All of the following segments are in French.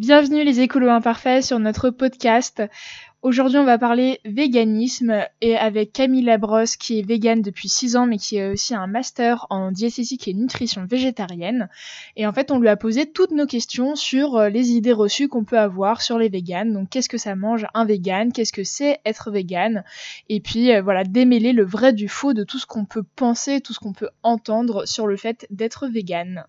Bienvenue les écolos imparfaits sur notre podcast. Aujourd'hui, on va parler véganisme et avec Camille Labrosse qui est végane depuis 6 ans mais qui a aussi un master en diététique et nutrition végétarienne. Et en fait, on lui a posé toutes nos questions sur euh, les idées reçues qu'on peut avoir sur les véganes. Donc, qu'est-ce que ça mange un végane? Qu'est-ce que c'est être végane? Et puis, euh, voilà, démêler le vrai du faux de tout ce qu'on peut penser, tout ce qu'on peut entendre sur le fait d'être végane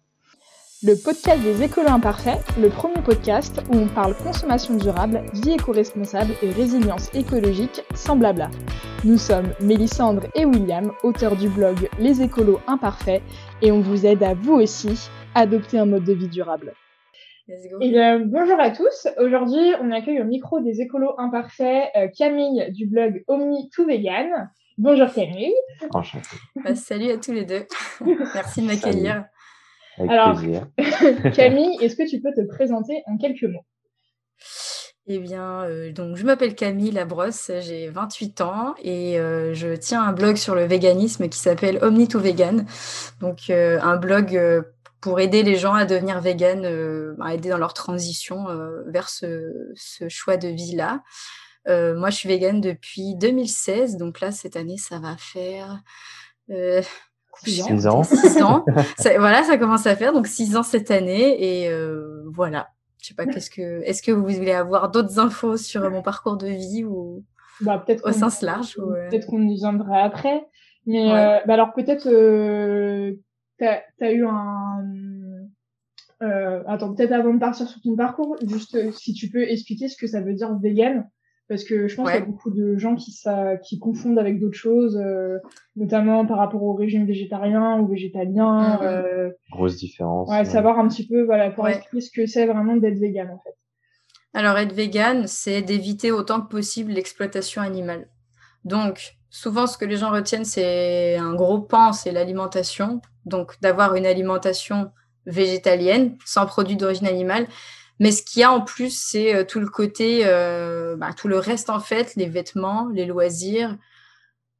le podcast des écolos imparfaits, le premier podcast où on parle consommation durable, vie éco-responsable et résilience écologique sans blabla. Nous sommes Mélissandre et William, auteurs du blog Les écolos imparfaits, et on vous aide à vous aussi adopter un mode de vie durable. Et bonjour à tous. Aujourd'hui, on accueille au micro des écolos imparfaits euh, Camille du blog Omni to Vegan. Bonjour Camille. Bah, salut à tous les deux. Merci de m'accueillir. Alors, Camille, est-ce que tu peux te présenter en quelques mots? Eh bien, euh, donc je m'appelle Camille Labrosse, j'ai 28 ans et euh, je tiens un blog sur le véganisme qui s'appelle Omni to Vegan. Donc, euh, un blog pour aider les gens à devenir vegan, à aider dans leur transition vers ce, ce, choix de vie-là. moi, je suis végane depuis 2016, donc là, cette année, ça va faire 6 ans. ans. voilà, ça commence à faire. Donc, 6 ans cette année. Et euh, voilà. Je sais pas, qu'est-ce que, est-ce que vous voulez avoir d'autres infos sur mon parcours de vie ou bah, peut-être au sens large euh? Peut-être qu'on y viendra après. Mais euh, bah, alors, peut-être, tu as, eu un. attends, peut-être avant de partir sur ton parcours, juste si tu peux expliquer ce que ça veut dire vegan parce que je pense qu'il y a beaucoup de gens qui, ça, qui confondent avec d'autres choses, euh, notamment par rapport au régime végétarien ou végétalien. Mhm. Euh, Grosse différence. Ouais, savoir un petit peu, voilà, pour expliquer ce que c'est vraiment d'être vegan en fait. Alors être vegan, c'est d'éviter autant que possible l'exploitation animale. Donc souvent ce que les gens retiennent, c'est un gros pan, c'est l'alimentation. Donc d'avoir une alimentation végétalienne, sans produits d'origine animale. Mais ce qu'il y a en plus, c'est euh, tout le côté, euh, bah, tout le reste en fait, les vêtements, les loisirs,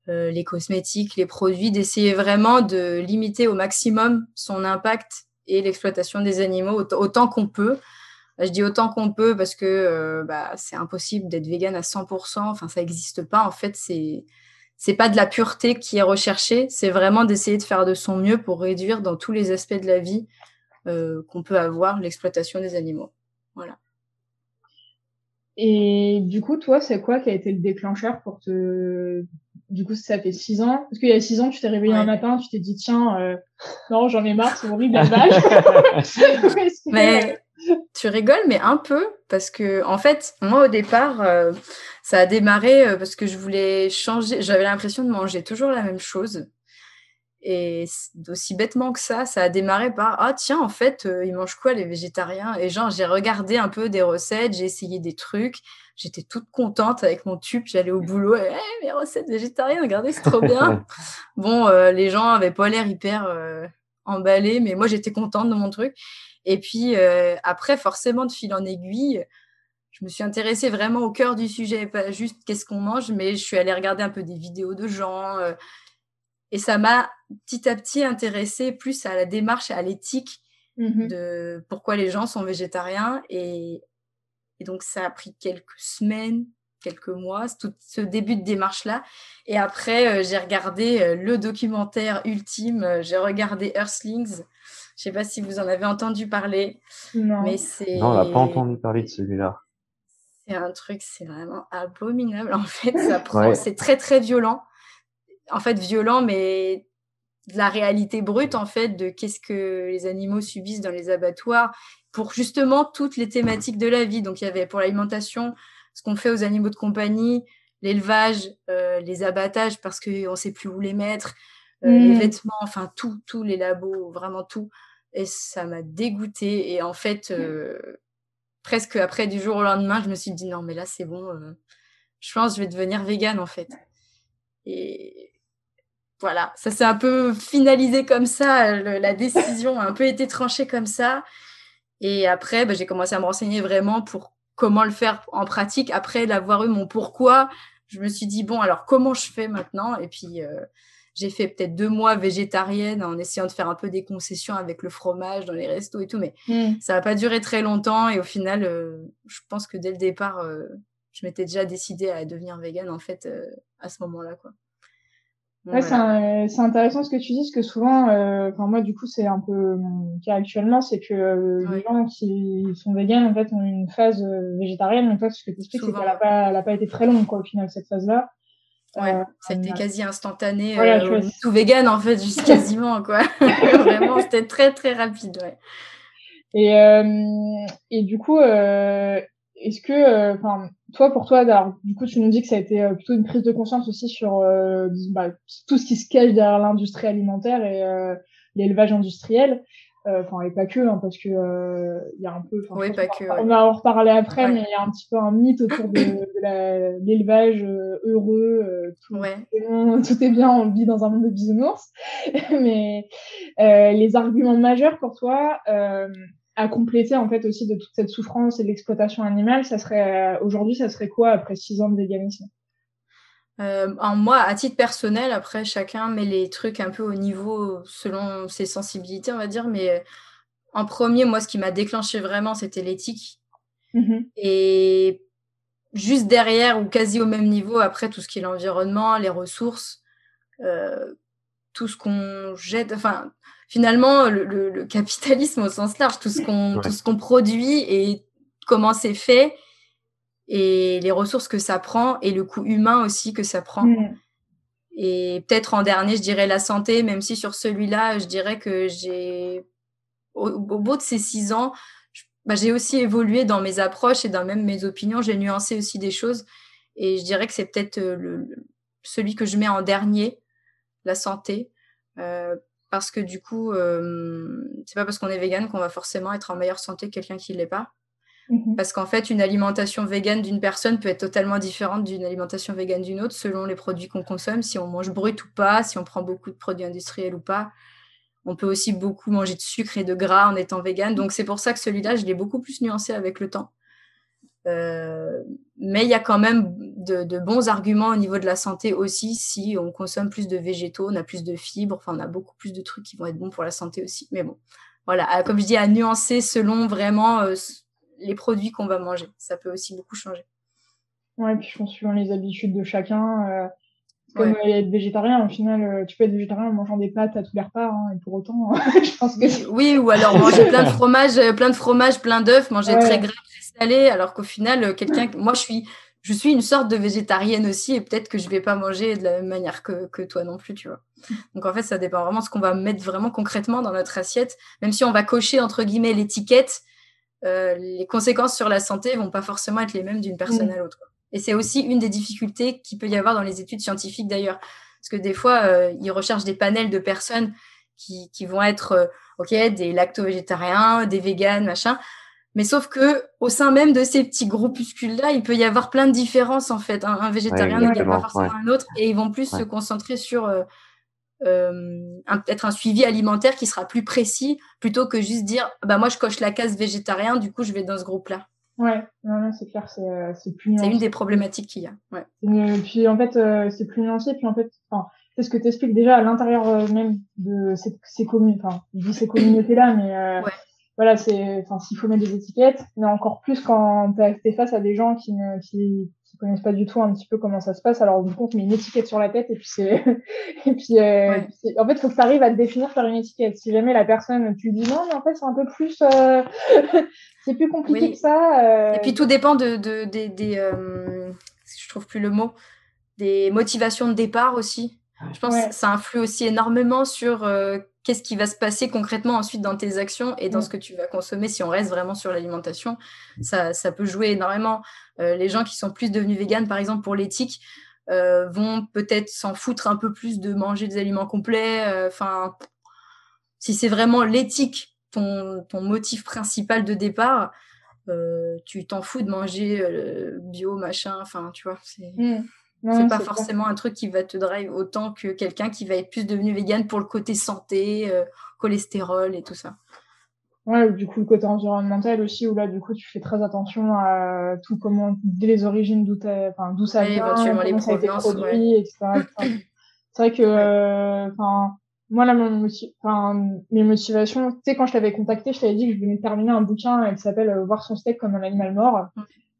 euh, les cosmétiques, les produits, d'essayer vraiment de limiter au maximum son impact et l'exploitation des animaux autant, qu'on peut. Je dis autant qu'on peut parce que bah, c'est impossible d'être vegan à 100%. Enfin, ça n'existe pas. En fait, c'est c'est pas de la pureté qui est recherchée. C'est vraiment d'essayer de faire de son mieux pour réduire dans tous les aspects de la vie qu'on peut avoir l'exploitation des animaux. Voilà. Et du coup, toi, c'est quoi qui a été le déclencheur pour te... Du coup, ça fait six ans? Parce qu'il y a six ans, tu t'es réveillé un matin, tu t'es dit, tiens, euh, non, j'en ai marre, c'est horrible la mais tu rigoles, mais un peu, parce que, en fait, moi, au départ, euh, ça a démarré euh, parce que je voulais changer. J'avais l'impression de manger toujours la même chose. Et aussi bêtement que ça, ça a démarré par ah tiens en fait euh, ils mangent quoi les végétariens? Et genre j'ai regardé un peu des recettes, j'ai essayé des trucs, j'étais toute contente avec mon tube, j'allais au boulot et hey, mes recettes végétariennes, regardez c'est trop bien. bon euh, les gens avaient pas l'air hyper euh, emballés mais moi j'étais contente de mon truc. Et puis après forcément de fil en aiguille, je me suis intéressée vraiment au cœur du sujet, pas juste qu'est-ce qu'on mange, mais je suis allée regarder un peu des vidéos de gens. Et ça m'a petit à petit intéressée plus à la démarche et à l'éthique mmh de pourquoi les gens sont végétariens. Et, donc, ça a pris quelques semaines, quelques mois, tout ce début de démarche-là. Et après, euh, j'ai regardé euh, le documentaire ultime, euh, j'ai regardé Earthlings. Je sais pas si vous en avez entendu parler. Non. Mais c'est... Non, on n'a pas entendu parler de celui-là. C'est un truc, c'est vraiment abominable. En fait, ça prend... c'est très, très violent en fait violent, mais de la réalité brute en fait de qu'est-ce que les animaux subissent dans les abattoirs pour justement toutes les thématiques de la vie. Donc il y avait pour l'alimentation ce qu'on fait aux animaux de compagnie, l'élevage, euh, les abattages parce qu'on ne sait plus où les mettre, euh, les mmh. vêtements, enfin tout, tous les labos, vraiment tout. Et ça m'a dégoûté. Et en fait, euh, presque après du jour au lendemain, je me suis dit non mais là c'est bon, je pense que je vais devenir végane en fait. Et voilà, ça s'est un peu finalisé comme ça, la décision a un peu été tranchée comme ça. Et après, bah, j'ai commencé à me renseigner vraiment pour comment le faire en pratique. Après l'avoir eu mon pourquoi, je me suis dit, bon, alors comment je fais maintenant? Et puis, euh, j'ai fait peut-être deux mois végétarienne en essayant de faire un peu des concessions avec le fromage dans les restos et tout, mais mmh. ça n'a pas duré très longtemps. Et au final, euh, je pense que dès le départ, euh, je m'étais déjà décidée à devenir végane en fait à ce moment-là, quoi. Ouais, c'est intéressant ce que tu dis, parce que souvent, enfin moi du coup c'est un peu mon cas actuellement, c'est que les gens qui sont véganes en fait ont une phase végétarienne, en fait ce que tu expliques c'est qu'elle n'a pas, elle a pas été très longue quoi au final cette phase-là. Ouais, euh, ça a été quasi instantané, euh, tout vegan en fait, juste quasiment quoi. Vraiment, c'était très très rapide, ouais. Et, euh, et du coup, euh, est-ce que, enfin, toi pour toi, alors, du coup, tu nous dis que ça a été plutôt une prise de conscience aussi sur bah, tout ce qui se cache derrière l'industrie alimentaire et l'élevage industriel. Euh, enfin et pas que hein, parce que il euh, y a un peu oui, pas que, on va en reparler après mais il y a un petit peu un mythe autour de, de l'élevage euh, heureux tout, ouais. tout, est bien on vit dans un monde de bisounours mais les arguments majeurs pour toi à compléter en fait aussi de toute cette souffrance et de l'exploitation animale ça serait aujourd'hui ça serait quoi après six ans de véganisme? Euh, en moi, à titre personnel, après, chacun met les trucs un peu au niveau selon ses sensibilités, on va dire. Mais euh, en premier, moi, ce qui m'a déclenché vraiment, c'était l'éthique. Mm-hmm. Et juste derrière, ou quasi au même niveau, après, tout ce qui est l'environnement, les ressources, euh, tout ce qu'on jette. Enfin, finalement, le, capitalisme au sens large, tout ce qu'on tout ce qu'on produit et comment c'est fait et les ressources que ça prend et le coût humain aussi que ça prend. Mm. Et peut-être en dernier, je dirais la santé, même si sur celui-là, je dirais que j'ai, au, bout de ces six ans, bah, j'ai aussi évolué dans mes approches et dans même mes opinions. J'ai nuancé aussi des choses. Et je dirais que c'est peut-être euh, le, celui que je mets en dernier, la santé. Euh, parce que du coup, euh, c'est pas parce qu'on est vegan qu'on va forcément être en meilleure santé que quelqu'un qui l'est pas. Mhm. Parce qu'en fait, une alimentation végane d'une personne peut être totalement différente d'une alimentation végane d'une autre selon les produits qu'on consomme, si on mange brut ou pas, si on prend beaucoup de produits industriels ou pas. On peut aussi beaucoup manger de sucre et de gras en étant végane. Donc c'est pour ça que celui-là, je l'ai beaucoup plus nuancé avec le temps. Euh, mais il y a quand même de, de, bons arguments au niveau de la santé aussi si on consomme plus de végétaux, on a plus de fibres, enfin on a beaucoup plus de trucs qui vont être bons pour la santé aussi. Mais bon, voilà, comme je dis, à nuancer selon vraiment euh, les produits qu'on va manger. Ça peut aussi beaucoup changer. Ouais, puis je pense suivant les habitudes de chacun. Euh, comme être végétarien, au final, euh, tu peux être végétarien en mangeant des pâtes à tous les repas, hein, et pour autant, je pense que oui, ou alors manger plein de fromage, euh, plein de fromage, plein d'œufs, manger très gras, très salé, alors qu'au final, quelqu'un, moi, je suis, je suis une sorte de végétarienne aussi, et peut-être que je vais pas manger de la même manière que, que toi non plus, tu vois. Donc en fait, ça dépend vraiment de ce qu'on va mettre vraiment concrètement dans notre assiette, même si on va cocher entre guillemets l'étiquette euh, les conséquences sur la santé vont pas forcément être les mêmes d'une personne mm. à l'autre. Et c'est aussi une des difficultés qu'il peut y avoir dans les études scientifiques d'ailleurs. Parce que des fois, euh, ils recherchent des panels de personnes qui, qui vont être, euh, ok, des lacto-végétariens, des véganes, machin. Mais sauf que au sein même de ces petits groupuscules-là, il peut y avoir plein de différences en fait. Un, végétarien n'est pas forcément un autre, et ils vont plus se concentrer sur euh, peut-être un suivi alimentaire qui sera plus précis plutôt que juste dire bah moi je coche la case végétarien du coup je vais dans ce groupe là ouais non, non c'est clair c'est euh, c'est plus c'est une des problématiques qu'il y a ouais et puis en fait euh, c'est plus nuancé puis en fait enfin c'est ce que tu expliques déjà à l'intérieur euh, même de ces, ces communes enfin je ces communautés là mais ouais. voilà c'est enfin s'il faut mettre des étiquettes mais encore plus quand t'es face à des gens qui ne qui connaissent pas du tout un petit peu comment ça se passe. Alors, du coup, on met une étiquette sur la tête et puis c'est, et puis, euh, en fait, il faut que tu arrives à te définir par une étiquette. Si jamais la personne, tu dis non, mais en fait, c'est un peu plus, euh... c'est plus compliqué que ça. Euh... Et puis, tout dépend de, de des, des je trouve plus le mot, des motivations de départ aussi. Je pense que ça influe aussi énormément sur qu'est-ce qui va se passer concrètement ensuite dans tes actions et dans ce que tu vas consommer si on reste vraiment sur l'alimentation. Ça, ça peut jouer énormément. Euh, les gens qui sont plus devenus véganes, par exemple, pour l'éthique, euh, vont peut-être s'en foutre un peu plus de manger des aliments complets. Euh, enfin, si c'est vraiment l'éthique, ton, ton motif principal de départ, tu t'en fous de manger bio, machin, enfin, tu vois. C'est... Mm c'est pas forcément un truc qui va te drive autant que quelqu'un qui va être plus devenu vegan pour le côté santé, euh, cholestérol et tout ça. Ouais, du coup, le côté environnemental aussi, où là, du coup, tu fais très attention à tout comment, dès les origines, d'où enfin, d'où ça vient, éventuellement les provenances, produit, etc., C'est vrai que, enfin, moi, là, mon mes motivations, tu sais, quand je t'avais contacté, je t'avais dit que je venais terminer un bouquin qui s'appelle Voir son steak comme un animal mort.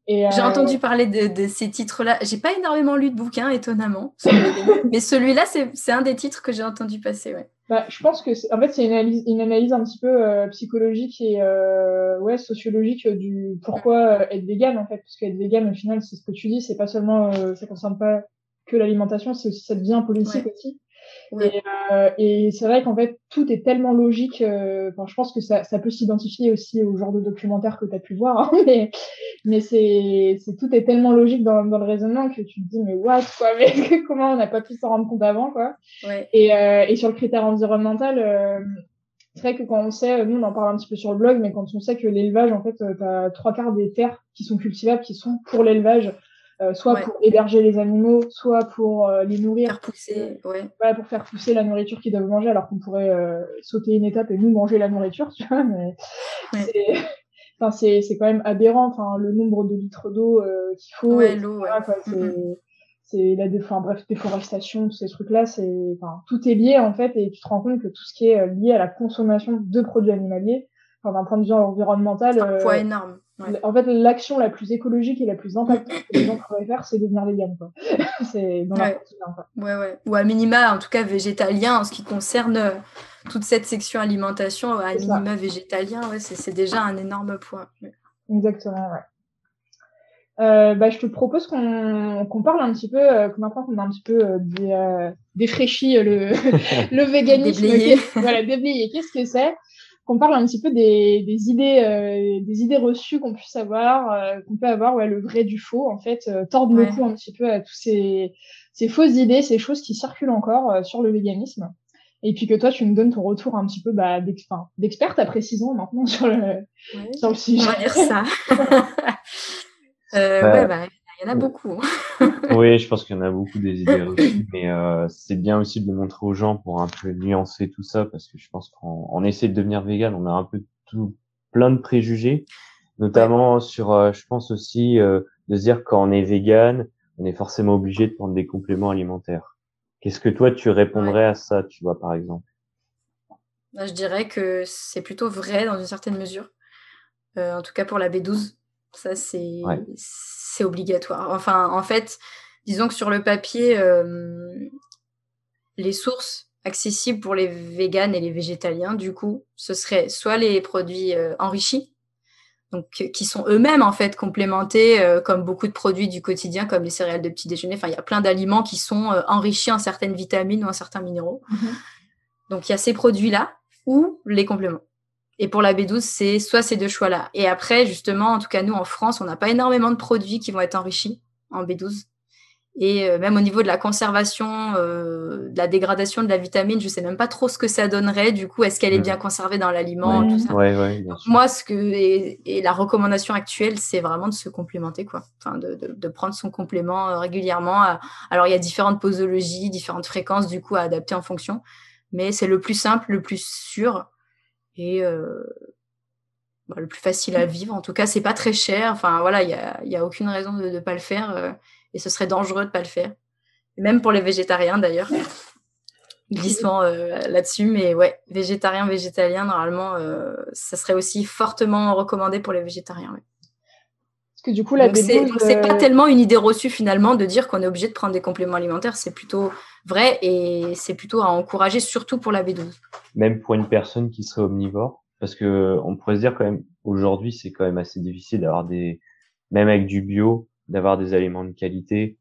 J'ai entendu parler de, de ces titres-là. J'ai pas énormément lu de bouquins, étonnamment. mais celui-là, c'est un des titres que j'ai entendu passer. Ouais. Bah, je pense que, en fait, c'est une analyse, une analyse un petit peu euh, psychologique et euh, ouais, sociologique du pourquoi euh, être vegan, en fait. Parce qu'être vegan, au final, c'est ce que tu dis, c'est pas seulement, euh, ça concerne pas que l'alimentation, c'est aussi, ça devient politique aussi. Et, euh, et c'est vrai qu'en fait, tout est tellement logique. Euh, enfin, je pense que ça, ça peut s'identifier aussi au genre de documentaire que tu as pu voir, hein, mais, mais c'est, c'est tout est tellement logique dans, dans le raisonnement que tu te dis mais what quoi, mais comment on n'a pas pu s'en rendre compte avant quoi. Ouais. Et, euh, et sur le critère environnemental. Euh, c'est vrai que quand on sait, nous on en parle un petit peu sur le blog, mais quand on sait que l'élevage, en fait, tu as trois quarts des terres qui sont cultivables, qui sont pour l'élevage, euh, soit pour héberger les animaux, soit pour euh, les nourrir. Faire pousser, ouais. ouais. pour faire pousser la nourriture qu'ils doivent manger, alors qu'on pourrait euh, sauter une étape et nous manger la nourriture, tu vois. Mais c'est, enfin, c'est, c'est quand même aberrant, enfin, le nombre de litres d'eau qu'il faut. Ouais, l'eau, ouais. c'est, mm-hmm. c'est la enfin, bref, déforestation, tous ces trucs-là, c'est, enfin, tout est lié en fait, et tu te rends compte que tout ce qui est lié à la consommation de produits animaliers, enfin, d'un point de vue environnemental, un poids énorme. En fait, l'action la plus écologique et la plus impactante que les gens pourraient faire, c'est devenir vegan. Quoi. c'est dans ouais. Ouais, ouais. Ou à minima, en tout cas, végétalien, en ce qui concerne euh, toute cette section alimentation, à minima végétalien, ouais, c'est déjà un énorme point. Exactement, ouais. Euh, bah, je te propose qu'on qu parle un petit peu, euh, maintenant qu'on a un petit peu euh, dé, euh, défraîchi le, le véganisme, déblayé. voilà, déblayé, qu'est-ce que c'est? Qu'on parle un petit peu des, des idées, euh, des idées reçues qu'on puisse avoir, euh, qu'on peut avoir, ouais, le vrai du faux, en fait, euh, tordre ouais. le cou un petit peu à tous ces, ces fausses idées, ces choses qui circulent encore euh, sur le véganisme. Et puis que toi, tu nous donnes ton retour un petit peu bah, d'experte après six ans maintenant sur le, ouais, sur le sujet. On va dire ça. euh, ouais, bah, y en a beaucoup. oui, je pense qu'il y en a beaucoup des idées reçues, mais euh, c'est bien aussi de le montrer aux gens pour un peu nuancer tout ça, parce que je pense qu'on essaie de devenir vegan, on a un peu tout, plein de préjugés, notamment ouais. sur, euh, je pense aussi, euh, de se dire quand on est vegan, on est forcément obligé de prendre des compléments alimentaires. Qu'est-ce que toi tu répondrais ouais. à ça, tu vois, par exemple? Bah, Je dirais que c'est plutôt vrai dans une certaine mesure, en tout cas pour la B12. Ça, c'est ouais. c'est obligatoire. Enfin, en fait, disons que sur le papier, euh, les sources accessibles pour les véganes et les végétaliens, du coup, ce serait soit les produits euh, enrichis, donc qui sont eux-mêmes en fait complémentés euh, comme beaucoup de produits du quotidien, comme les céréales de petit déjeuner. Enfin, il y a plein d'aliments qui sont euh, enrichis en certaines vitamines ou en certains minéraux. Mm -hmm. Donc, il y a ces produits-là ou les compléments. Et pour la B12, c'est soit ces deux choix-là. Et après, justement, en tout cas, nous, en France, on n'a pas énormément de produits qui vont être enrichis en B12. Et euh, même au niveau de la conservation, euh, de la dégradation de la vitamine, je sais même pas trop ce que ça donnerait. Du coup, est-ce qu'elle est bien conservée dans l'aliment ouais. tout ça ouais, ouais, Moi, ce que et, et, la recommandation actuelle, c'est vraiment de se complémenter, quoi. Enfin, de, de, de prendre son complément euh, régulièrement. Alors, il y a différentes posologies, différentes fréquences, du coup, à adapter en fonction. Mais c'est le plus simple, le plus sûr et euh, bah, le plus facile à vivre. En tout cas, c'est pas très cher. Enfin voilà, il y a, y a, aucune raison de ne pas le faire euh, et ce serait dangereux de pas le faire. Même pour les végétariens d'ailleurs. Glissement euh, là-dessus, mais ouais, végétarien, végétalien, normalement, euh, ça serait aussi fortement recommandé pour les végétariens. Ouais. Parce que du coup, la donc c'est pas tellement une idée reçue finalement de dire qu'on est obligé de prendre des compléments alimentaires. C'est plutôt vrai et c'est plutôt à encourager, surtout pour la B12. Même pour une personne qui serait omnivore, parce que on pourrait se dire quand même aujourd'hui c'est quand même assez difficile d'avoir des, même avec du bio, d'avoir des aliments de qualité.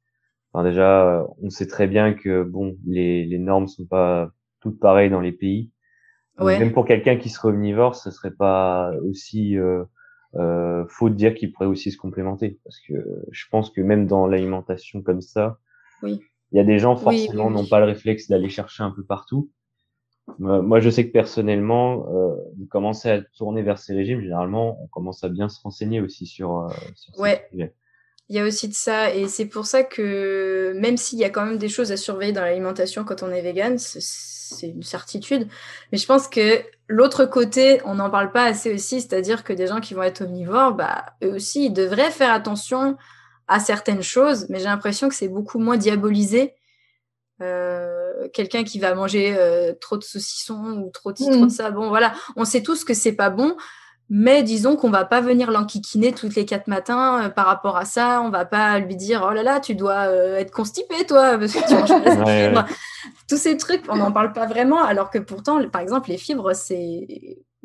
Enfin déjà, on sait très bien que bon, les, les normes sont pas toutes pareilles dans les pays. Ouais. Même pour quelqu'un qui serait omnivore, ce serait pas aussi euh, euh, faut dire qu'il pourrait aussi se complémenter parce que je pense que même dans l'alimentation comme ça, oui. Il y a des gens forcément oui, oui, n'ont pas le réflexe d'aller chercher un peu partout. Moi, je sais que personnellement, euh, de commencer à tourner vers ces régimes, généralement, on commence à bien se renseigner aussi sur, euh, sur ouais. ces. Il y a aussi de ça, et c'est pour ça que même s'il y a quand même des choses à surveiller dans l'alimentation quand on est vegan, c'est une certitude. Mais je pense que l'autre côté, on n'en parle pas assez aussi, c'est-à-dire que des gens qui vont être omnivores, bah, eux aussi, ils devraient faire attention à certaines choses, mais j'ai l'impression que c'est beaucoup moins diabolisé. Euh, quelqu'un qui va manger trop de saucissons ou trop de ci, trop de ça. Bon, voilà, on sait tous que c'est pas bon. Mais disons qu'on va pas venir l'enquiquiner toutes les quatre matins par rapport à ça. On va pas lui dire oh là là, tu dois être constipé toi parce que tu manges pas de fibres. Tous ces trucs, on n'en parle pas vraiment. Alors que pourtant, par exemple, les fibres, c'est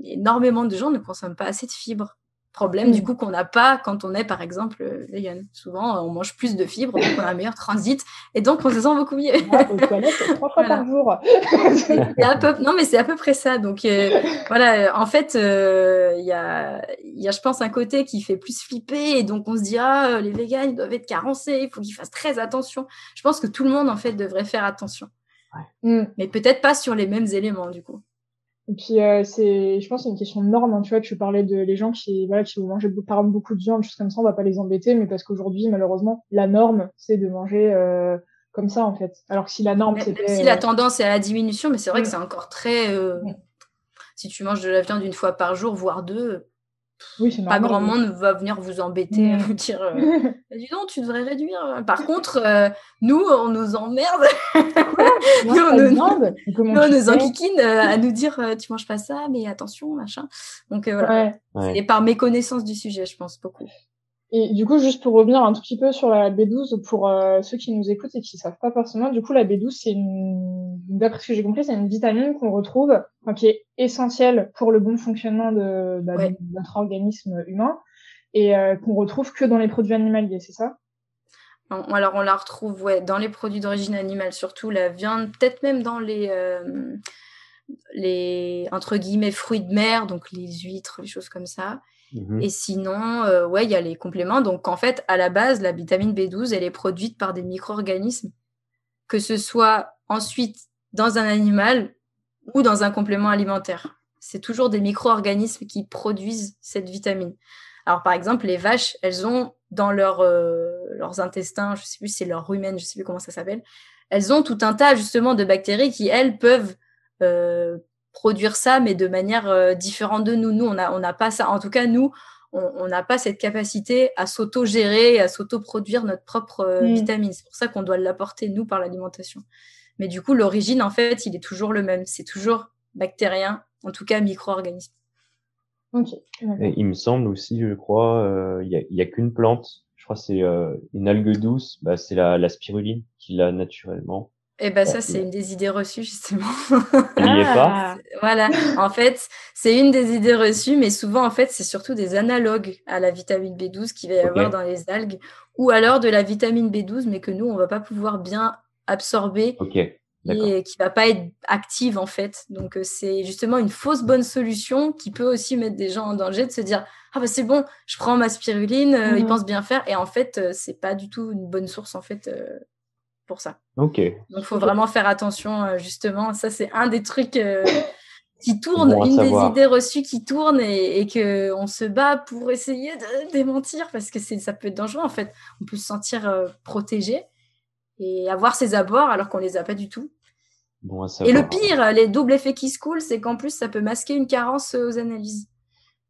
énormément de gens ne consomment pas assez de fibres problème du mm. coup qu'on n'a pas quand on est par exemple euh, vegan. Souvent on mange plus de fibres, donc on a un meilleur transit et donc on se sent beaucoup mieux. trois fois par jour. non mais c'est à peu près ça. Donc euh, voilà, en fait euh, il y, a, y a je pense un côté qui fait plus flipper et donc on se dit ah les végans ils doivent être carencés, il faut qu'ils fassent très attention. Je pense que tout le monde en fait devrait faire attention. Mais peut-être pas sur les mêmes éléments du coup. Et puis euh, c'est, je pense, c'est une question de norme. Hein. Tu vois, tu parlais de les gens qui, voilà, qui vont manger par exemple beaucoup de viande, choses comme ça, on va pas les embêter, mais parce qu'aujourd'hui, malheureusement, la norme, c'est de manger euh, comme ça en fait. Alors que si la norme, c'était, si la euh, tendance est à la diminution, mais c'est vrai que c'est encore très. Si tu manges de la viande une fois par jour, voire deux, oui, pas grand monde va venir vous embêter, mmh. vous dire euh, dis donc, tu devrais réduire. Par contre, euh, nous, on nous emmerde. nous, on nous, demande, nous, on nous enquiquine euh, à nous dire tu manges pas ça, mais attention, machin. Donc voilà. C'est par méconnaissance du sujet, je pense, beaucoup. Et du coup, juste pour revenir un tout petit peu sur la B12, pour euh, ceux qui nous écoutent et qui savent pas forcément, du coup, la B12, c'est une, d'après ce que j'ai compris, c'est une vitamine qu'on retrouve, enfin, qui est essentielle pour le bon fonctionnement de, bah, notre organisme humain et euh, qu'on retrouve que dans les produits animaliers, c'est ça? Alors, on la retrouve ouais, dans les produits d'origine animale, surtout la viande, peut-être même dans les, euh, les, entre guillemets, fruits de mer, donc les huîtres, les choses comme ça. Mmh et sinon, euh, ouais, il y a les compléments. Donc, en fait, à la base, la vitamine B12, elle est produite par des micro-organismes, que ce soit ensuite dans un animal ou dans un complément alimentaire. C'est toujours des micro-organismes qui produisent cette vitamine. Alors, par exemple, les vaches, elles ont dans euh, leurs intestins, je sais plus c'est leur rumen, je sais plus comment ça s'appelle, elles ont tout un tas justement de bactéries qui, elles, peuvent euh, produire ça, mais de manière euh, différente de nous. Nous, on n'a on a pas ça. En tout cas, nous, on n'a pas cette capacité à s'auto-gérer, à s'auto-produire notre propre euh, mm. vitamine. C'est pour ça qu'on doit l'apporter, nous, par l'alimentation. Mais du coup, l'origine, en fait, il est toujours le même. C'est toujours bactérien, en tout cas micro-organisme. il me semble aussi, je crois, euh, il n'y a, qu'une plante. Je crois c'est une algue douce. Bah, c'est la, la spiruline qui l'a naturellement. Et eh ben ça, c'est une des idées reçues, justement. Il n'y est pas. Voilà. En fait, c'est une des idées reçues, mais souvent, en fait, c'est surtout des analogues à la vitamine B12 qu'il va y avoir dans les algues, ou alors de la vitamine B12, mais que nous, on va pas pouvoir bien absorber. Et qui va pas être active, en fait. Donc, euh, c'est justement une fausse bonne solution qui peut aussi mettre des gens en danger de se dire, ah bah c'est bon, je prends ma spiruline, euh, ils mhm. pensent bien faire. Et en fait, euh, c'est pas du tout une bonne source, en fait pour ça. Ok. Donc, il faut vraiment faire attention, euh, justement. Ça, c'est un des trucs euh, qui tourne, une des idées reçues qui tourne et, et qu'on se bat pour essayer de démentir parce que ça peut être dangereux, en fait. On peut se sentir euh, protégé et avoir ses abords alors qu'on les a pas du tout. Bon et le pire, les doubles effets qui se coulent, c'est qu'en plus, ça peut masquer une carence aux analyses.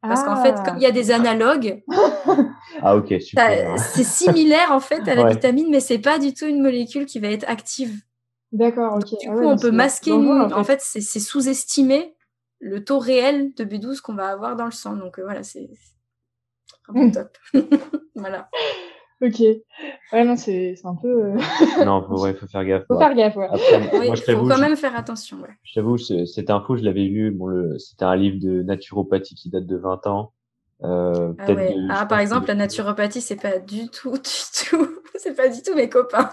Parce qu'en fait, comme il y a des analogues, ah ok, C'est similaire en fait à la vitamine, mais c'est pas du tout une molécule qui va être active. D'accord, ok. Du ah coup, on peut masquer. En fait, c'est sous-estimer le taux réel de B12 qu'on va avoir dans le sang. Donc euh, voilà, c'est vraiment top. voilà. Ok. Ouais, non, c'est un peu. Euh, non, faut, ouais, faut faire gaffe. Faut faire gaffe, ouais. moi, je faut quand même faire attention, ouais. Je t'avoue, cette info, je l'avais. Bon, le, c'était un livre de naturopathie qui date de 20 ans. Euh, ah, ouais. ah par exemple, la naturopathie, c'est pas du tout, du tout, c'est pas du tout mes copains.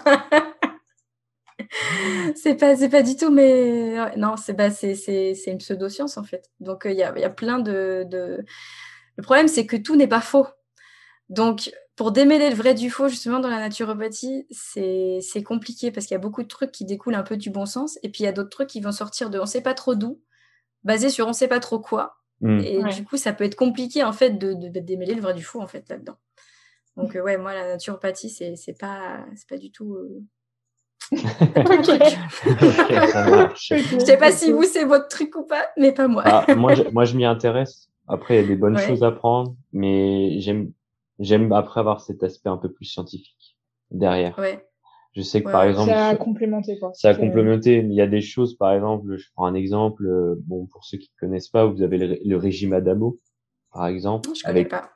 c'est pas, c'est pas du tout, mais non, c'est bah, c'est, c'est, c'est une pseudo-science en fait. Donc il y, a, y a plein de, de... Le problème, c'est que tout n'est pas faux. Donc pour démêler le vrai du faux, justement, dans la naturopathie, c'est compliqué parce qu'il y a beaucoup de trucs qui découlent un peu du bon sens. Et puis, il y a d'autres trucs qui vont sortir de on sait pas trop d'où, basés sur on sait pas trop quoi. Mm. Et du coup, ça peut être compliqué, en fait, de, de, démêler le vrai du faux, en fait, là-dedans. Donc, euh, ouais, moi, la naturopathie, c'est pas, pas du tout. Euh... je sais pas si vous, c'est votre truc ou pas, mais pas moi. Ah, moi, je, moi, je m'y intéresse. Après, il y a des bonnes choses à prendre, mais j'aime j'aime après avoir cet aspect un peu plus scientifique derrière. Ouais. Je sais que par exemple, ça a complémenté quoi. Ça a complémenté. Il y a des choses, par exemple, je prends un exemple. Euh, bon, pour ceux qui connaissent pas, vous avez le, régime Adamo, par exemple. Je connais pas.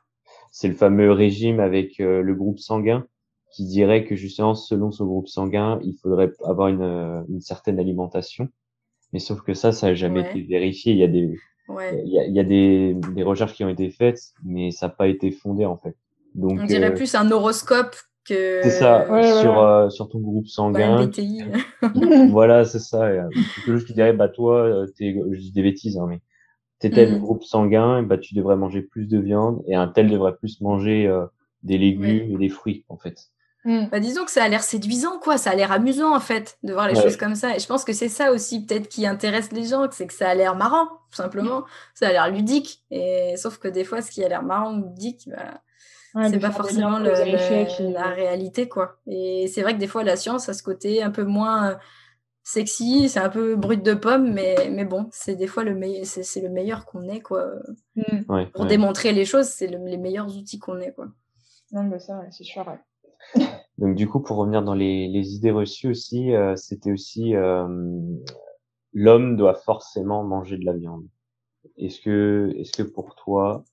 C'est le fameux régime avec euh, le groupe sanguin qui dirait que justement, selon ce groupe sanguin, il faudrait avoir une, euh, une certaine alimentation. Mais sauf que ça, ça n'a jamais été vérifié. Il y a des, il, y a, il y a, des, des recherches qui ont été faites, mais ça n'a pas été fondé en fait. Donc, on dirait plus un horoscope c'est ça, sur, euh, sur ton groupe sanguin. voilà, c'est ça. quelque chose qui dirait, bah toi, euh, je dis des bêtises, hein, mais t'es tel mm. groupe sanguin, bah tu devrais manger plus de viande et un tel devrait plus manger euh, des légumes et des fruits, en fait. Mm. Bah, disons que ça a l'air séduisant, quoi. Ça a l'air amusant, en fait, de voir les choses comme ça. Et je pense que c'est ça aussi, peut-être, qui intéresse les gens, c'est que ça a l'air marrant, tout simplement. Ça a l'air ludique. Et sauf que des fois, ce qui a l'air marrant ou ludique, bah, c'est pas forcément le, la réalité, quoi. Et c'est vrai que des fois, la science a ce côté un peu moins euh, sexy, c'est un peu brut de pomme, mais, mais bon, c'est des fois le meilleur, c'est, le meilleur qu'on ait, quoi. Mm. Pour démontrer les choses, c'est les meilleurs outils qu'on ait, quoi. Non, mais ça, c'est sûr, Donc, du coup, pour revenir dans les, les idées reçues aussi, euh, c'était aussi euh, l'homme doit forcément manger de la viande. Est-ce que, est-ce que pour toi,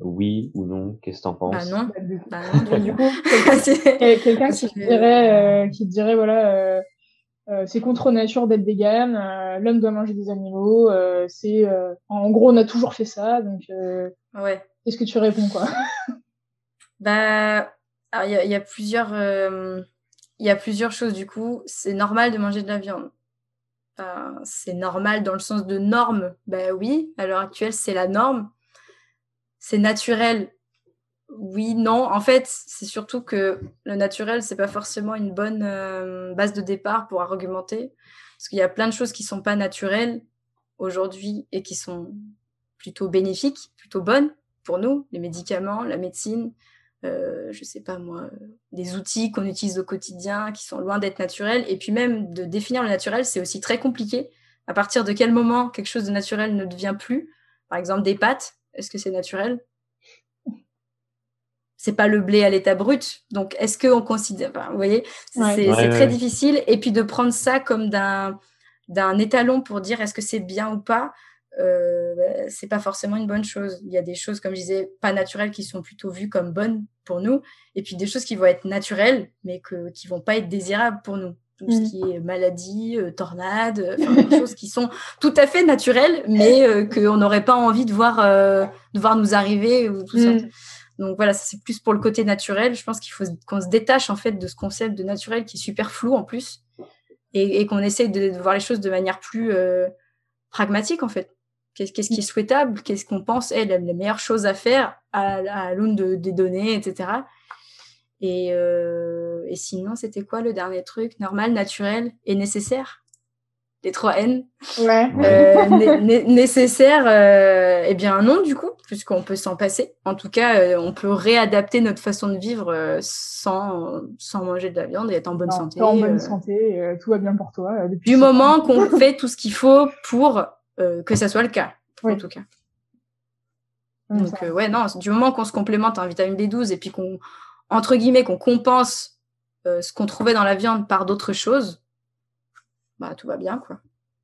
oui ou non Qu'est-ce que t'en penses? bah non. Bah non. du coup, quelqu'un qui dirait, euh, qui dirait voilà, euh, euh, c'est contre nature d'être vegan, euh, l'homme doit manger des animaux, euh, c'est, en gros, on a toujours fait ça, donc. ouais. Qu'est-ce que tu réponds quoi? Bah, il y a, y a, plusieurs, il y a plusieurs choses du coup. C'est normal de manger de la viande. c'est normal dans le sens de norme. Bah oui, à l'heure actuelle, c'est la norme c'est naturel. Oui, non. En fait, c'est surtout que le naturel, c'est pas forcément une bonne euh, base de départ pour argumenter. Parce qu'il y a plein de choses qui sont pas naturelles aujourd'hui et qui sont plutôt bénéfiques, plutôt bonnes pour nous, les médicaments, la médecine, euh, je sais pas moi, des outils qu'on utilise au quotidien qui sont loin d'être naturels. Et puis même de définir le naturel, c'est aussi très compliqué. À partir de quel moment quelque chose de naturel ne devient plus? Par exemple, des pâtes. Est-ce que c'est naturel? C'est pas le blé à l'état brut. Donc, est-ce qu'on considère, vous voyez, c'est très difficile. Et puis de prendre ça comme d'un d'un étalon pour dire est-ce que c'est bien ou pas, euh, bah, c'est pas forcément une bonne chose. Il y a des choses, comme je disais, pas naturelles qui sont plutôt vues comme bonnes pour nous, et puis des choses qui vont être naturelles, mais que, qui vont pas être désirables pour nous tout ce mm. qui est maladie, euh, tornade, euh, des choses qui sont tout à fait naturelles, mais euh, qu'on n'aurait pas envie de voir, de voir nous arriver ou tout ça. Mm. Donc voilà, c'est plus pour le côté naturel. Je pense qu'il faut qu'on se détache en fait de ce concept de naturel qui est super flou en plus, et, qu'on essaye de, voir les choses de manière plus pragmatique en fait. Qu'est-ce qui est souhaitable? Qu'est-ce qu'on pense est la, la, meilleure chose à faire à, à l'aune de, des données, etc. Et, euh, et sinon, c'était quoi le dernier truc Normal, naturel et nécessaire? Les trois N. Ouais. Euh, nécessaire, euh, eh bien non du coup, puisqu'on peut s'en passer. En tout cas, euh, on peut réadapter notre façon de vivre euh, sans, sans manger de la viande et être en bonne santé. En bonne santé, tout va bien pour toi. Depuis du moment qu'on fait tout ce qu'il faut pour que ça soit le cas, en tout cas. Donc ouais, non, du moment qu'on se complémente en vitamine B12 et puis qu'on entre guillemets, qu'on compense euh, ce qu'on trouvait dans la viande par d'autres choses, bah tout va bien, quoi.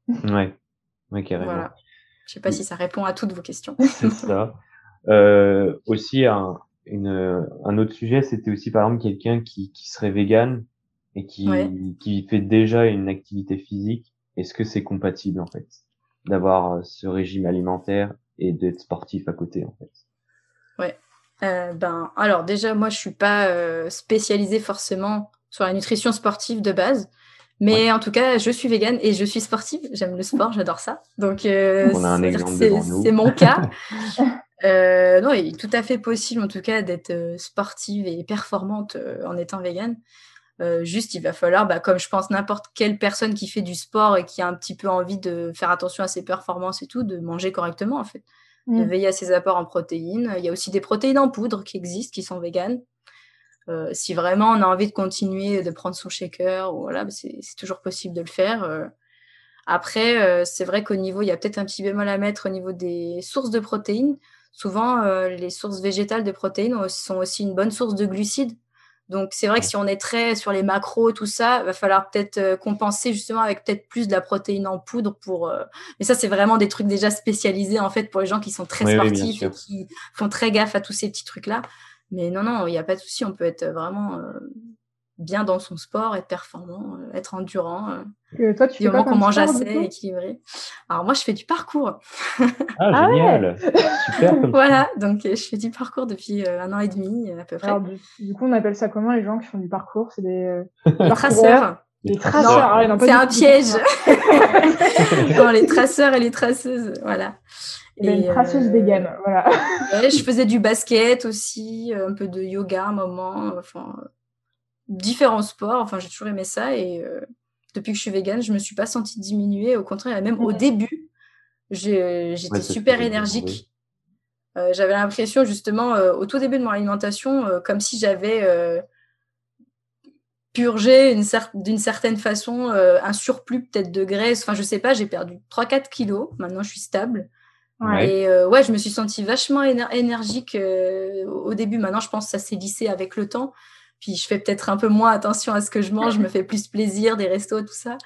Ouais, ouais carrément. Voilà. Je sais pas si ça répond à toutes vos questions. C'est ça. Euh, aussi, un, une, un autre sujet, c'était aussi par exemple quelqu'un qui, qui serait vegan et qui, qui fait déjà une activité physique. Est-ce que c'est compatible en fait d'avoir ce régime alimentaire et d'être sportif à côté en fait? Ouais. Euh, ben, alors déjà, moi, je suis pas euh, spécialisée forcément sur la nutrition sportive de base, mais en tout cas, je suis végane et je suis sportive. J'aime le sport, j'adore ça. Donc, euh, c'est mon cas. non, il est tout à fait possible, en tout cas, d'être sportive et performante en étant végane. juste, il va falloir, bah, comme je pense n'importe quelle personne qui fait du sport et qui a un petit peu envie de faire attention à ses performances et tout, de manger correctement, en fait de mm. veiller à ses apports en protéines. Il y a aussi des protéines en poudre qui existent, qui sont véganes. Euh, si vraiment on a envie de continuer de prendre son shaker, voilà, bah, c'est toujours possible de le faire. Euh. après, euh, c'est vrai qu'au niveau, il y a peut-être un petit bémol à mettre au niveau des sources de protéines. Souvent, les sources végétales de protéines sont aussi une bonne source de glucides. Donc c'est vrai que si on est très sur les macros, tout ça, va falloir peut-être euh, compenser justement avec peut-être plus de la protéine en poudre pour. Euh, mais ça c'est vraiment des trucs déjà spécialisés en fait pour les gens qui sont très sportifs et qui font très gaffe à tous ces petits trucs là. Mais non non, il n'y a pas de souci, on peut être vraiment euh, bien dans son sport, être performant, euh, être endurant. Euh, toi, tu fais qu'on mange assez, équilibré. Alors moi, je fais du parcours. Ah, ah génial Super Voilà, donc euh, je fais du parcours depuis un an et demi à peu près. Alors, du, coup, on appelle ça comment les gens qui font du parcours? C'est des, traceurs. Les traceurs, ah c'est un piège. non, les traceurs et les traceuses, voilà. Et, une traceuse vegan, voilà. je faisais du basket aussi, un peu de yoga à un moment. Enfin, différents sports. Enfin, j'ai toujours aimé ça. Et euh, depuis que je suis végane, je me suis pas sentie diminuer. Au contraire, même au début, j'étais super énergique. Euh, j'avais l'impression, justement, euh, au tout début de mon alimentation, comme si j'avais purgé d'une certaine façon un surplus peut-être de graisse. Enfin, je sais pas, j'ai perdu 3-4 kilos. Maintenant, je suis stable. Et ouais, je me suis sentie vachement énergique au début. Maintenant, je pense que ça s'est lissé avec le temps. Puis je fais peut-être un peu moins attention à ce que je mange, je me fais plus plaisir, des restos, tout ça,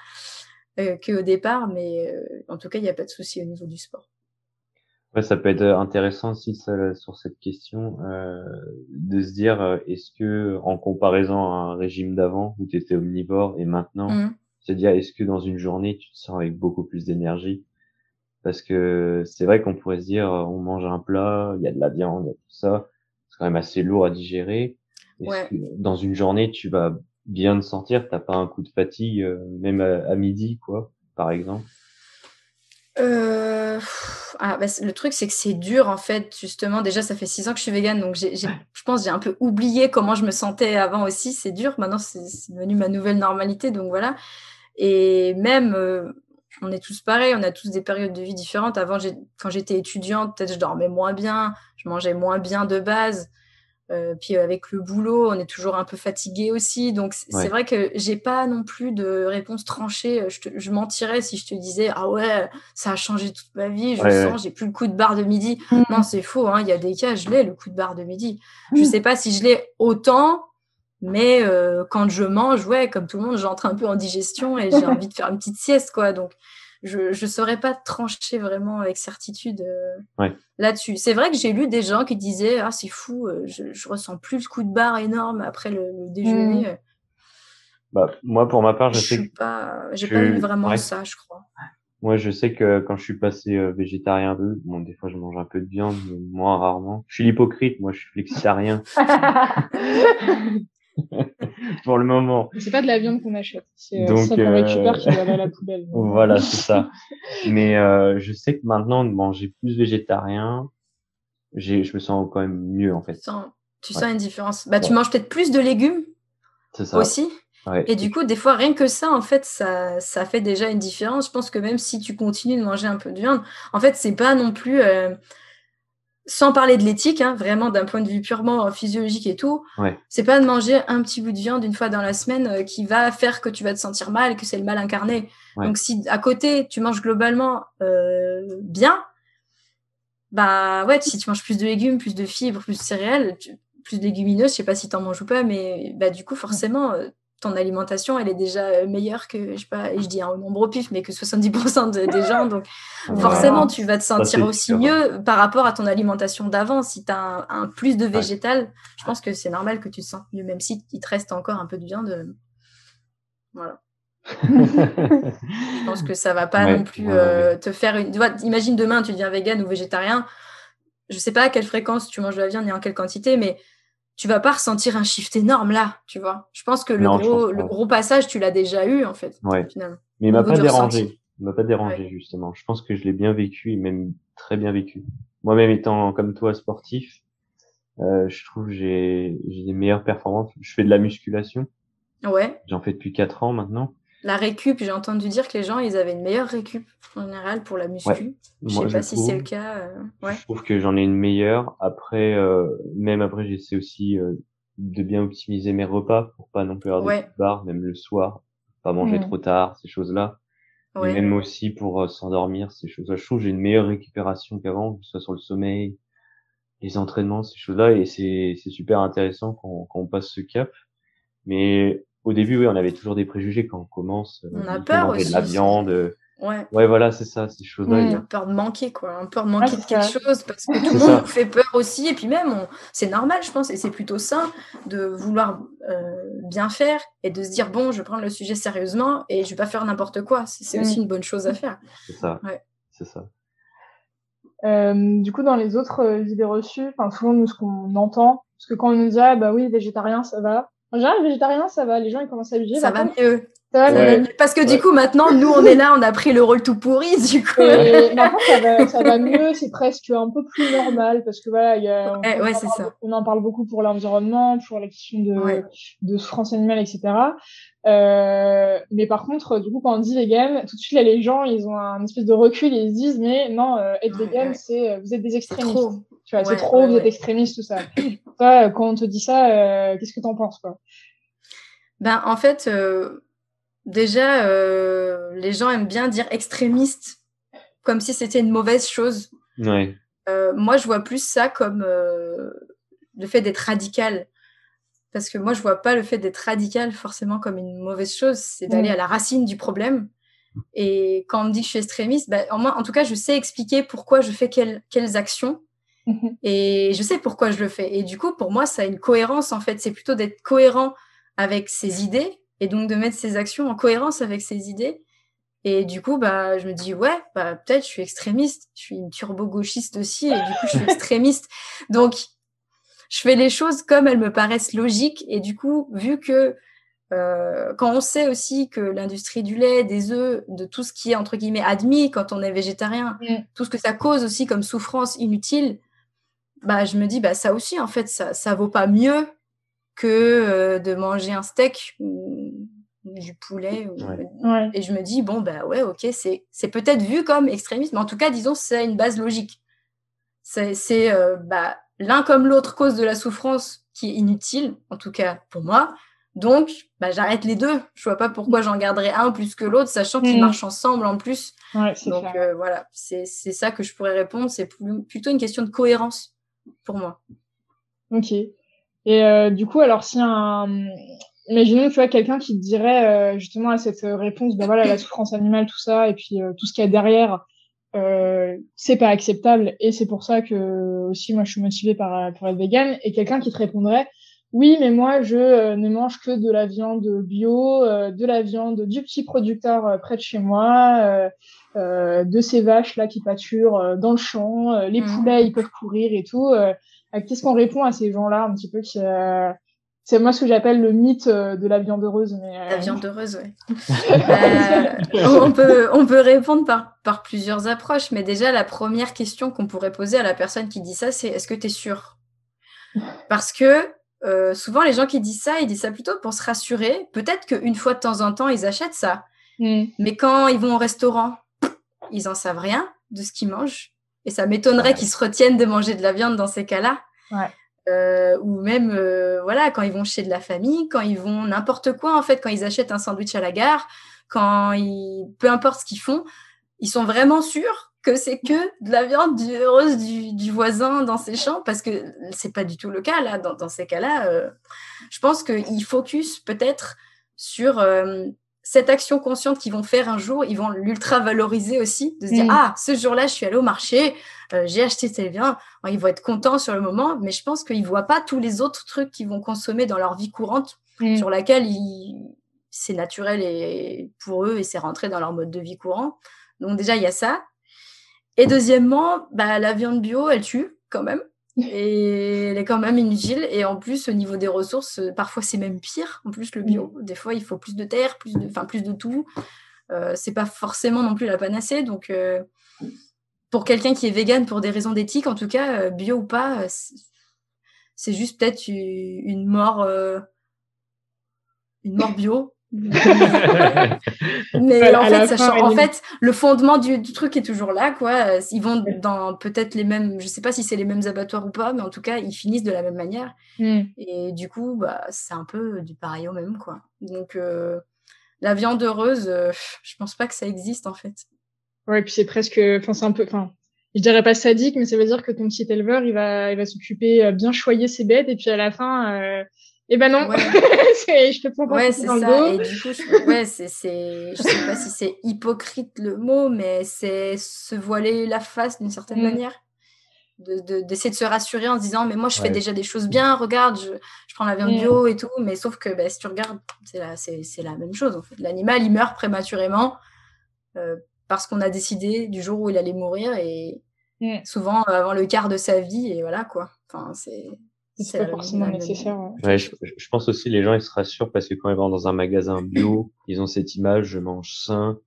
euh, qu'au départ. Mais euh, en tout cas, il n'y a pas de souci au niveau du sport. Ouais, ça peut être intéressant aussi sur cette question euh, de se dire euh, est-ce que en comparaison à un régime d'avant où tu étais omnivore et maintenant, mmh. c'est-à-dire est-ce que dans une journée tu te sens avec beaucoup plus d'énergie? Parce que c'est vrai qu'on pourrait se dire on mange un plat, il y a de la viande, tout ça, c'est quand même assez lourd à digérer. Ouais. Dans une journée, tu vas bien te sentir, t'as pas un coup de fatigue, euh, même à, midi, quoi, par exemple? Euh... Ah, bah, le truc, c'est que c'est dur, en fait, justement. Déjà, ça fait six ans que je suis végane, donc j'ai, je pense j'ai un peu oublié comment je me sentais avant aussi. C'est dur. Maintenant, c'est, devenu ma nouvelle normalité, donc voilà. Et même, euh, on est tous pareils, on a tous des périodes de vie différentes. Avant, quand j'étais étudiante, peut-être je dormais moins bien, je mangeais moins bien de base. Euh, puis avec le boulot, on est toujours un peu fatigué aussi. Donc c'est vrai que j'ai pas non plus de réponse tranchée. Je, je, mentirais si je te disais ah ouais ça a changé toute ma vie. Je sens j'ai plus le coup de barre de midi. Mm. Non c'est faux. Hein. Il y a des cas je l'ai le coup de barre de midi. Je mm. sais pas si je l'ai autant. Mais euh, quand je mange, ouais, comme tout le monde, j'entre un peu en digestion et j'ai envie de faire une petite sieste, quoi. Donc, je ne saurais pas trancher vraiment avec certitude euh, là-dessus. C'est vrai que j'ai lu des gens qui disaient ah c'est fou, euh, je, je ressens plus le coup de barre énorme après le, déjeuner. Mmh. Bah, moi pour ma part, je, je sais pas, j'ai pas eu vraiment ça, je crois. Moi, je sais que quand je suis passé euh, végétarien peu, bon, des fois je mange un peu de viande, mais moins rarement. Je suis l'hypocrite, moi, je suis flexitarien. pour le moment. C'est pas de la viande qu'on achète, c'est euh, ça qu'on récupère qui va à la poubelle. voilà, c'est ça. Mais euh, je sais que maintenant de manger plus végétarien, j'ai, je me sens quand même mieux en fait. Tu sens, tu sens une différence. Bah, tu manges peut-être plus de légumes. Ça. Aussi. Et du coup, des fois, rien que ça, en fait, ça, ça fait déjà une différence. Je pense que même si tu continues de manger un peu de viande, en fait, c'est pas non plus. Euh, sans parler de l'éthique, hein, vraiment d'un point de vue purement physiologique et tout, c'est pas de manger un petit bout de viande une fois dans la semaine euh, qui va faire que tu vas te sentir mal, que c'est le mal incarné. Donc si à côté tu manges globalement euh, bien, bah ouais, si tu manges plus de légumes, plus de fibres, plus de céréales, plus de légumineuses, je sais pas si tu en manges ou pas, mais bah du coup forcément euh, ton alimentation, elle est déjà euh, meilleure que, je sais pas, je dis un nombre au pif, mais que 70% des gens. Donc, forcément, tu vas te sentir aussi mieux par rapport à ton alimentation d'avant. Si tu as un, plus de végétal, je pense que c'est normal que tu te sens mieux, même si il te reste encore un peu de viande. Euh, voilà. je pense que ça va pas non plus euh, te faire une. imagine demain, tu deviens vegan ou végétarien. Je sais pas à quelle fréquence tu manges de la viande et en quelle quantité, mais tu vas pas ressentir un shift énorme là, tu vois. Je pense que le, gros, le gros passage, tu l'as déjà eu, en fait, finalement. Mais il m'a pas dérangé. Il m'a pas dérangé, justement. Je pense que je l'ai bien vécu et même très bien vécu. Moi-même étant comme toi sportif, euh, je trouve que j'ai des meilleures performances. Je fais de la musculation. Ouais. J'en fais depuis quatre ans maintenant. La récup, j'ai entendu dire que les gens, ils avaient une meilleure récup en général pour la muscu. Je sais pas si c'est le cas. Euh, ouais. Je trouve que j'en ai une meilleure. Après, euh, même après, j'essaie aussi euh, de bien optimiser mes repas pour pas non plus avoir ouais. de même le soir, pas manger trop tard, ces choses-là. Ouais. même aussi pour s'endormir, ces choses-là. Je trouve que j'ai une meilleure récupération qu'avant, que ce soit sur le sommeil, les entraînements, ces choses-là. Et c'est super intéressant quand, quand on passe ce cap. Mais au début, oui, on avait toujours des préjugés quand on commence. On a peur aussi. de la viande. Ouais. Ouais, voilà, c'est ça, ces choses-là. On a peur de manquer, quoi. On peur de manquer de quelque chose parce que tout le monde nous fait peur aussi. Et puis même, c'est normal, je pense, et c'est plutôt sain de vouloir euh, bien faire et de se dire, bon, je vais prendre le sujet sérieusement et je vais pas faire n'importe quoi. C'est aussi une bonne chose à faire. C'est ça. Ouais. C'est ça. Euh, du coup, dans les autres euh, idées reçues, enfin, souvent, nous, ce qu'on entend, parce que quand on nous dit, ah, bah oui, végétarien, ça va. En général, végétarien, ça va. Les gens, ils commencent à bouger. Ça va mieux. Parce que du coup, maintenant, nous, on est là, on a pris le rôle tout pourri, du coup. maintenant, ça va, ça va mieux, c'est presque un peu plus normal, parce que voilà, y a, on, en ça. on en parle beaucoup pour l'environnement, pour la question de, de souffrance animale, etc. Euh, mais par contre, du coup, quand on dit vegan, tout de suite, là, les gens, ils ont un espèce de recul et ils se disent, mais non, euh, être vegan, c'est, euh, vous êtes des extrémistes. Tu vois, c'est trop, vous êtes extrémistes, tout ça. Toi, quand on te dit ça, euh, qu'est-ce que t'en penses, quoi? Ben, en fait, euh, déjà, euh, les gens aiment bien dire extrémiste, comme si c'était une mauvaise chose. Ouais. Euh, moi, je vois plus ça comme euh, le fait d'être radical. Parce que moi, je vois pas le fait d'être radical forcément comme une mauvaise chose. C'est d'aller à la racine du problème. Et quand on me dit que je suis extrémiste, bah, en, en tout cas, je sais expliquer pourquoi je fais quelles, quelles actions. Mhm. Et je sais pourquoi je le fais. Et du coup, pour moi, ça a une cohérence, en fait. C'est plutôt d'être cohérent avec ses idées et donc de mettre ses actions en cohérence avec ses idées. Et du coup, bah, je me dis, ouais, bah, peut-être je suis extrémiste, je suis une turbo-gauchiste aussi, et du coup, je suis extrémiste. Donc, je fais les choses comme elles me paraissent logiques, et du coup, vu que euh, quand on sait aussi que l'industrie du lait, des œufs, de tout ce qui est entre guillemets admis quand on est végétarien, mm. tout ce que ça cause aussi comme souffrance inutile, bah je me dis bah ça aussi en fait ça ça vaut pas mieux que euh, de manger un steak ou du poulet. Et je me dis, bon, bah ouais, ok, c'est, c'est peut-être vu comme extrémiste, mais en tout cas, disons, c'est une base logique. C'est, c'est euh, bah, l'un comme l'autre cause de la souffrance qui est inutile, en tout cas pour moi. Donc, bah, j'arrête les deux. Je vois pas pourquoi j'en garderais un plus que l'autre, sachant qu'ils mm. marchent ensemble en plus. Donc euh, voilà, c'est, c'est ça que je pourrais répondre. C'est plutôt une question de cohérence pour moi. Ok. Et euh, du coup, alors si un, imaginons tu vois quelqu'un qui te dirait euh, justement à cette réponse, ben voilà la souffrance animale, tout ça, et puis euh, tout ce qu'il y a derrière, euh, c'est pas acceptable, et c'est pour ça que aussi moi je suis motivée par pour être vegan, et quelqu'un qui te répondrait, oui, mais moi je ne mange que de la viande bio, de la viande du petit producteur près de chez moi. de ces vaches là qui pâturent dans le champ, les mmh. poulets ils peuvent courir et tout. Euh, qu'est-ce qu'on répond à ces gens-là un petit peu qui euh, c'est moi ce que j'appelle le mythe euh, de la viande heureuse. Mais, La viande heureuse, oui. on, peut, on peut répondre par, par plusieurs approches, mais déjà, la première question qu'on pourrait poser à la personne qui dit ça, c'est est-ce que tu es sûr? Parce que souvent, les gens qui disent ça, ils disent ça plutôt pour se rassurer. Peut-être qu'une fois de temps en temps, ils achètent ça. Mm. Mais quand ils vont au restaurant, ils en savent rien de ce qu'ils mangent. Et ça m'étonnerait qu'ils se retiennent de manger de la viande dans ces cas-là. Ouais. Euh, ou même, euh, voilà, quand ils vont chez de la famille, quand ils vont n'importe quoi, en fait, quand ils achètent un sandwich à la gare, quand ils, peu importe ce qu'ils font, ils sont vraiment sûrs que c'est que de la viande du, heureuse du, du, voisin dans ses champs, parce que c'est pas du tout le cas, là, dans, dans ces cas-là. Euh, je pense qu'ils focus peut-être sur cette action consciente qu'ils vont faire un jour, ils vont l'ultra valoriser aussi, de se dire, mm. ah, ce jour-là, je suis allée au marché, euh, j'ai acheté tel bien. ils vont être contents sur le moment, mais je pense qu'ils voient pas tous les autres trucs qu'ils vont consommer dans leur vie courante, mm. sur laquelle c'est naturel et pour eux et c'est rentré dans leur mode de vie courant. Donc déjà, il y a ça. Et deuxièmement, bah, la viande bio, elle tue quand même et elle est quand même inutile. Et en plus, au niveau des ressources, parfois c'est même pire. En plus, le bio, mm. des fois, il faut plus de terre, plus de, enfin, plus de tout. Euh, c'est pas forcément non plus la panacée. Donc, euh, pour quelqu'un qui est vegan pour des raisons d'éthique, en tout cas, euh, bio ou pas, euh, c'est juste peut-être une mort, une mort bio. mais en fait, en fait, le fondement du, truc est toujours là, quoi. Ils vont dans peut-être les mêmes, je sais pas si c'est les mêmes abattoirs ou pas, mais en tout cas, ils finissent de la même manière. Hmm. Et du coup, bah, c'est un peu du pareil au même, quoi. Donc, la viande heureuse, je pense pas que ça existe, en fait. Ouais, puis c'est presque, enfin, c'est un peu, enfin, je dirais pas sadique, mais ça veut dire que ton petit éleveur, il va, il va s'occuper euh, bien choyer ses bêtes, et puis à la fin, euh, Eh ben non, Ouais. je te prends pas Ouais, c'est ça. dos. Et du coup, je, ouais, c'est, c'est, je sais pas si c'est hypocrite le mot, mais c'est se voiler la face d'une certaine Mm. manière. De, de- d'essayer de se rassurer en se disant, mais moi, je fais déjà des choses bien, regarde, je, je prends la viande Mm. bio et tout. Mais sauf que bah, si tu regardes, c'est la, c'est, c'est la même chose. En fait. L'animal, il meurt prématurément euh, parce qu'on a décidé du jour où il allait mourir et Mm. souvent euh, avant le quart de sa vie. Et voilà, quoi. Enfin, c'est. C'est pas forcément nécessaire. ouais. Ouais, je, je pense aussi les gens ils se rassurent parce que quand ils vont dans un magasin bio, ils ont cette image je mange sain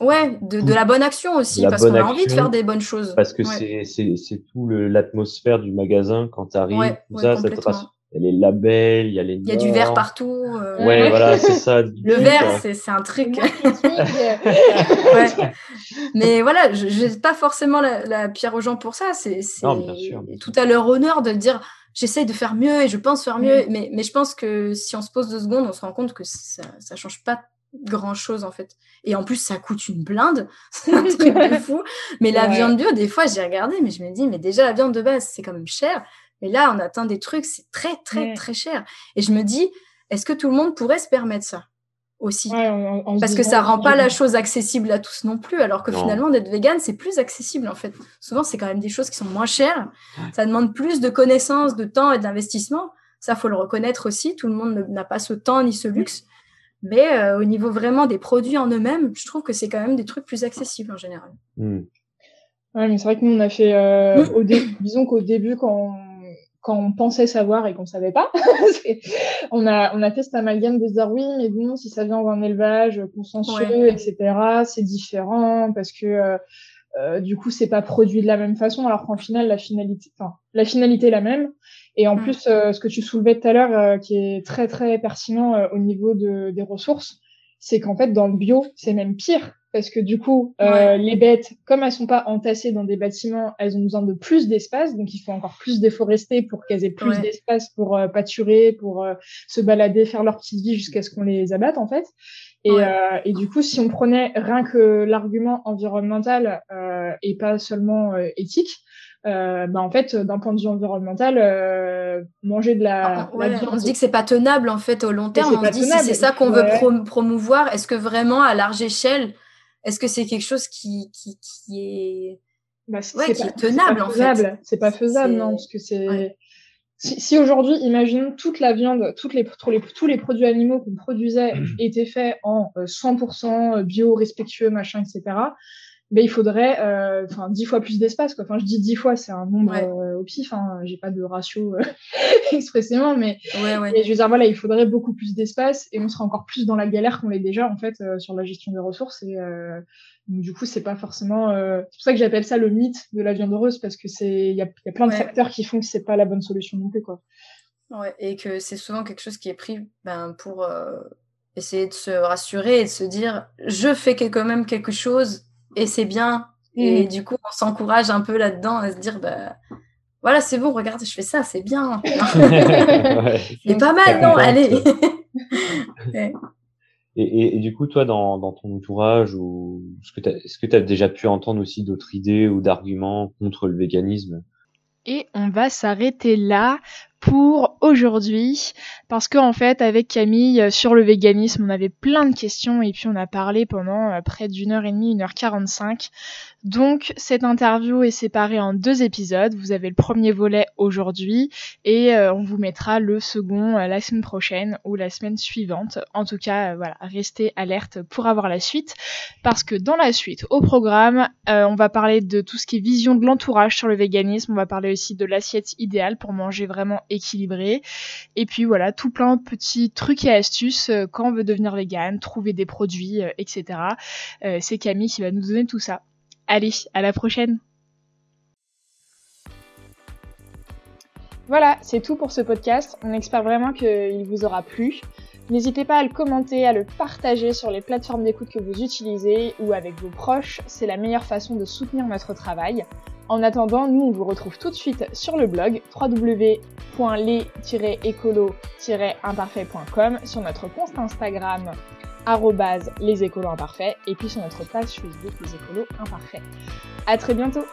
Ouais, de, de la bonne action aussi, parce qu'on a envie de faire des bonnes choses. parce que Ouais. c'est c'est c'est tout le l'atmosphère du magasin quand tu arrives, Ouais, tout ouais, ça, ça te rassure. Il y a les labels, il y a les Il y a du verre partout. euh, Ouais, voilà, c'est ça. Le verre, c'est un truc. Ouais. Mais voilà, je n'ai pas forcément la, la pierre aux gens pour ça. C'est c'est Non, bien sûr. tout à leur honneur de dire j'essaye de faire mieux et je pense faire mieux. Mais, mais je pense que si on se pose deux secondes, on se rend compte que ça ne change pas grand chose en fait. Et en plus, ça coûte une blinde. C'est un truc de fou. Mais la Ouais. viande bio, des fois, j'ai regardé, mais je me dis, mais déjà, la viande de base, c'est quand même cher. Mais là, on atteint des trucs, c'est très, très, très cher. Et je me dis, est-ce que tout le monde pourrait se permettre ça? Aussi Ouais, en- en se parce que ça rend pas la chose accessible à tous non plus, alors que Non. finalement, d'être vegan, c'est plus accessible en fait. Souvent, c'est quand même des choses qui sont moins chères. Ça demande plus de connaissances, de temps et d'investissement. Ça, faut le reconnaître aussi. Tout le monde n'a pas ce temps ni ce luxe. Mais euh, au niveau vraiment des produits en eux-mêmes, je trouve que c'est quand même des trucs plus accessibles en général. Hmm. Ouais, mais c'est vrai que nous, on a fait, euh, Mm. au dé- disons qu'au début, quand on, quand on pensait savoir et qu'on savait pas, on a, on a fait cet amalgame de se dire oui, mais bon, si ça vient d'un élevage consciencieux, Ouais. etc., c'est différent parce que, euh, euh, du coup, c'est pas produit de la même façon, alors qu'en final, la finalité, enfin, la finalité est la même. Et en Mm. plus, euh, ce que tu soulevais tout à l'heure, euh, qui est très, très pertinent euh, au niveau de, des ressources, c'est qu'en fait, dans le bio, c'est même pire. Parce que du coup, euh, Ouais. les bêtes, comme elles sont pas entassées dans des bâtiments, elles ont besoin de plus d'espace. Donc, il faut encore plus déforester pour qu'elles aient plus Ouais. d'espace pour euh, pâturer, pour euh, se balader, faire leur petite vie jusqu'à ce qu'on les abatte, en fait. Et, Ouais. et du coup, si on prenait rien que l'argument environnemental et pas seulement éthique, euh, bah en fait, d'un point de vue environnemental, euh, manger de la, Ah, ouais, la viande, on se dit que c'est pas tenable en fait au long terme. On se dit si tenable. c'est ça qu'on veut promouvoir, est-ce que vraiment à large échelle, est-ce que c'est quelque chose qui, qui, qui est bah, c'est ouais, c'est qui pas- est tenable, pas en fait. C'est pas faisable, non, parce que c'est. Ouais. Si, si aujourd'hui, imaginons toute la viande, toutes les, tous, les, tous les produits animaux qu'on produisait étaient faits en euh, 100% bio, respectueux, machin, etc. Ben, il faudrait euh, enfin 10 fois plus d'espace quoi. Enfin je dis 10 fois, c'est un nombre Ouais. euh, au pif hein, j'ai pas de ratio euh, expressément mais ouais, ouais. Mais je veux dire, voilà, il faudrait beaucoup plus d'espace et on sera encore plus dans la galère qu'on l'est déjà, en fait, euh, sur la gestion des ressources. Et euh, donc, du coup, c'est pas forcément. euh, C'est pour ça que j'appelle ça le mythe de la viande heureuse, parce que c'est il y a, y a plein de facteurs qui font que c'est pas la bonne solution non plus, quoi. Ouais, et que c'est souvent quelque chose qui est pris ben, pour euh, essayer de se rassurer et de se dire je fais quand même quelque chose et c'est bien. Et Mm. du coup, on s'encourage un peu là-dedans à se dire bah, voilà, c'est bon, regarde, je fais ça, c'est bien. Ouais. C'est pas mal, non contente. Allez Ouais. Et, et, et du coup, toi, dans, dans ton entourage, ou est-ce que tu as, déjà pu entendre aussi d'autres idées ou d'arguments contre le véganisme? Et on va s'arrêter là pour aujourd'hui parce qu'en fait avec Camille euh, sur le véganisme on avait plein de questions et puis on a parlé pendant euh, près d'une heure et demie, une heure quarante-cinq. Donc cette interview est séparée en deux épisodes. Vous avez le premier volet aujourd'hui et euh, on vous mettra le second la semaine prochaine ou la semaine suivante. En tout cas, voilà, restez alerte pour avoir la suite parce que dans la suite au programme, on va parler de tout ce qui est vision de l'entourage sur le véganisme. On va parler aussi de l'assiette idéale pour manger vraiment équilibré. Et puis voilà, tout plein de petits trucs et astuces euh, quand on veut devenir vegan, trouver des produits, euh, etc. Euh, C'est Camille qui va nous donner tout ça. Allez, à la prochaine Voilà, c'est tout pour ce podcast. On espère vraiment qu'il vous aura plu. N'hésitez pas à le commenter, à le partager sur les plateformes d'écoute que vous utilisez ou avec vos proches. C'est la meilleure façon de soutenir notre travail. En attendant, nous on vous retrouve tout de suite sur le blog www.les-écolo-imparfait.com, sur notre compte Instagram arrobase les écolos imparfaits et puis sur notre page Facebook les écolos imparfaits. À très bientôt